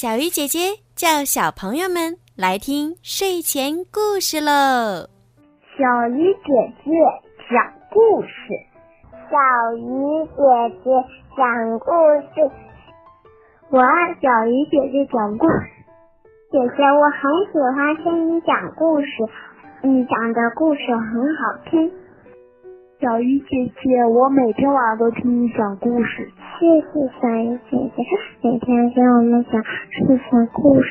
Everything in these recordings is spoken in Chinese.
小鱼姐姐叫小朋友们来听睡前故事喽。小鱼姐姐讲故事，小鱼姐姐讲故事，我爱小鱼姐姐讲故事。姐姐，我很喜欢听你讲故事，你讲的故事很好听。小鱼姐姐，我每天晚上都听你讲故事。谢谢小鱼姐姐，每天给我们讲睡前故事。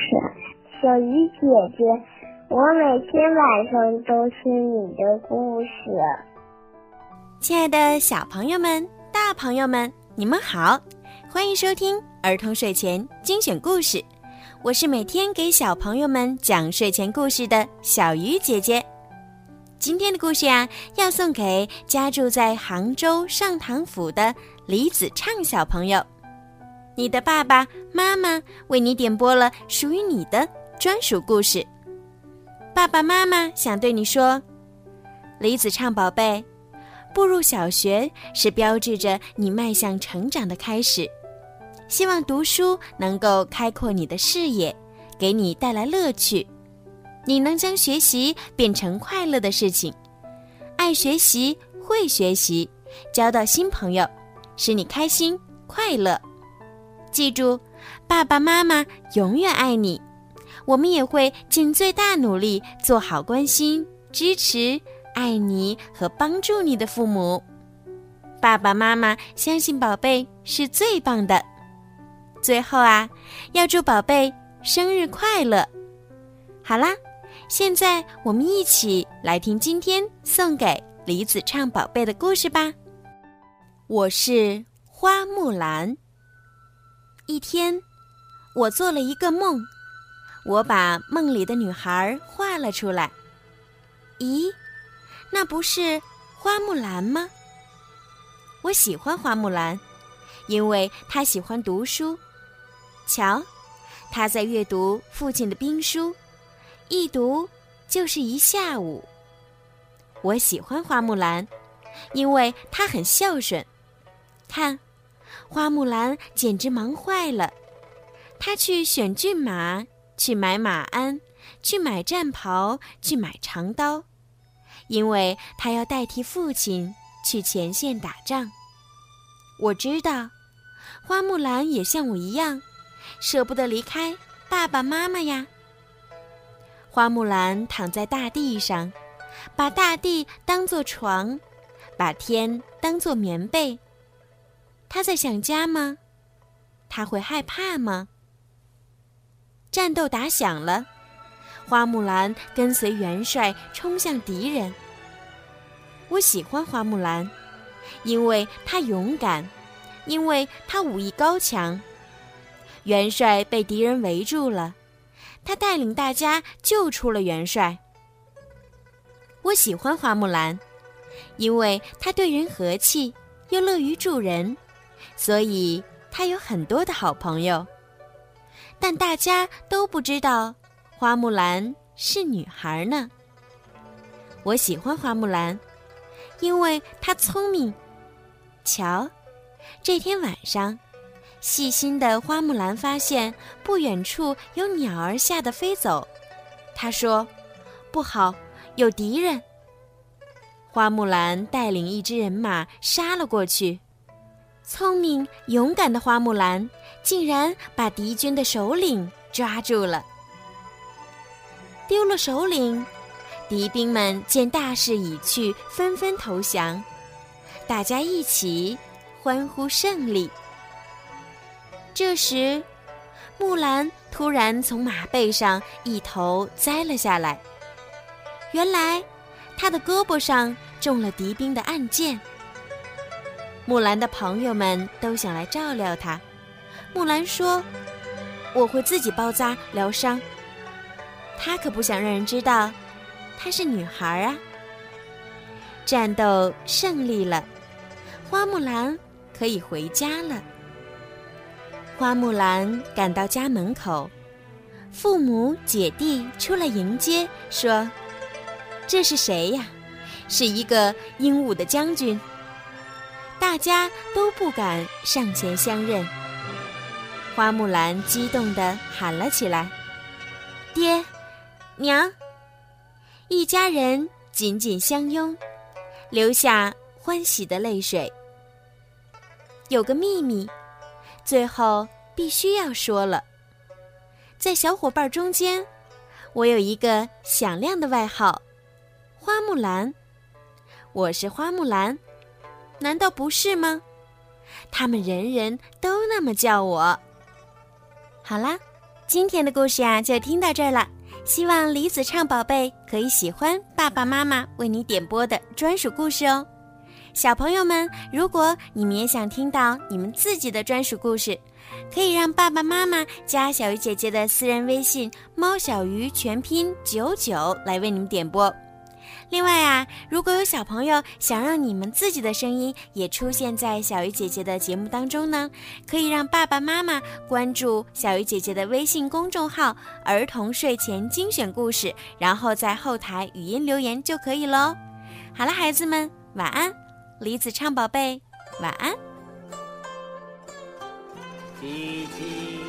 小鱼姐姐，我每天晚上都听你的故事。亲爱的小朋友们、大朋友们，你们好，欢迎收听儿童睡前精选故事。我是每天给小朋友们讲睡前故事的小鱼姐姐。今天的故事呀，要送给家住在杭州上塘府的李子畅小朋友。你的爸爸妈妈为你点播了属于你的专属故事。爸爸妈妈想对你说：“李子畅宝贝，步入小学是标志着你迈向成长的开始。希望读书能够开阔你的视野，给你带来乐趣。”你能将学习变成快乐的事情，爱学习，会学习，交到新朋友，使你开心快乐。记住，爸爸妈妈永远爱你，我们也会尽最大努力做好关心、支持、爱你和帮助你的父母。爸爸妈妈相信宝贝是最棒的。最后啊，要祝宝贝生日快乐。好啦。现在我们一起来听今天送给李子畅宝贝的故事吧。我是花木兰。一天，我做了一个梦，我把梦里的女孩画了出来。咦，那不是花木兰吗？我喜欢花木兰，因为她喜欢读书。瞧，她在阅读父亲的兵书。一读就是一下午。我喜欢花木兰，因为她很孝顺。看，花木兰简直忙坏了。她去选骏马，去买马鞍，去买战袍，去买长刀，因为她要代替父亲去前线打仗。我知道，花木兰也像我一样，舍不得离开爸爸妈妈呀。花木兰躺在大地上，把大地当作床，把天当作棉被。她在想家吗？她会害怕吗？战斗打响了，花木兰跟随元帅冲向敌人。我喜欢花木兰，因为她勇敢，因为她武艺高强。元帅被敌人围住了。他带领大家救出了元帅。我喜欢花木兰，因为她对人和气，又乐于助人，所以她有很多的好朋友。但大家都不知道，花木兰是女孩呢。我喜欢花木兰，因为她聪明。瞧，这天晚上。细心的花木兰发现不远处有鸟儿吓得飞走，她说：“不好，有敌人。”花木兰带领一支人马杀了过去。聪明勇敢的花木兰竟然把敌军的首领抓住了。丢了首领，敌兵们见大势已去，纷纷投降。大家一起欢呼胜利。这时，木兰突然从马背上一头栽了下来。原来，她的胳膊上中了敌兵的暗箭。木兰的朋友们都想来照料她。木兰说：“我会自己包扎疗伤。”她可不想让人知道，她是女孩啊。战斗胜利了，花木兰可以回家了。花木兰赶到家门口，父母姐弟出来迎接，说：“这是谁呀？是一个英武的将军。”大家都不敢上前相认。花木兰激动地喊了起来：“爹，娘！”一家人紧紧相拥，流下欢喜的泪水。有个秘密，最后必须要说了。在小伙伴中间，我有一个响亮的外号——花木兰。我是花木兰，难道不是吗？他们人人都那么叫我。好啦，今天的故事呀就听到这儿了。希望李子畅宝贝可以喜欢爸爸妈妈为你点播的专属故事哦。小朋友们，如果你们也想听到你们自己的专属故事，可以让爸爸妈妈加小鱼姐姐的私人微信“猫小鱼”全拼九九来为你们点播。另外啊，如果有小朋友想让你们自己的声音也出现在小鱼姐姐的节目当中呢，可以让爸爸妈妈关注小鱼姐姐的微信公众号“儿童睡前精选故事”，然后在后台语音留言就可以喽。好了，孩子们，晚安，李子畅宝贝，晚安。叽叽。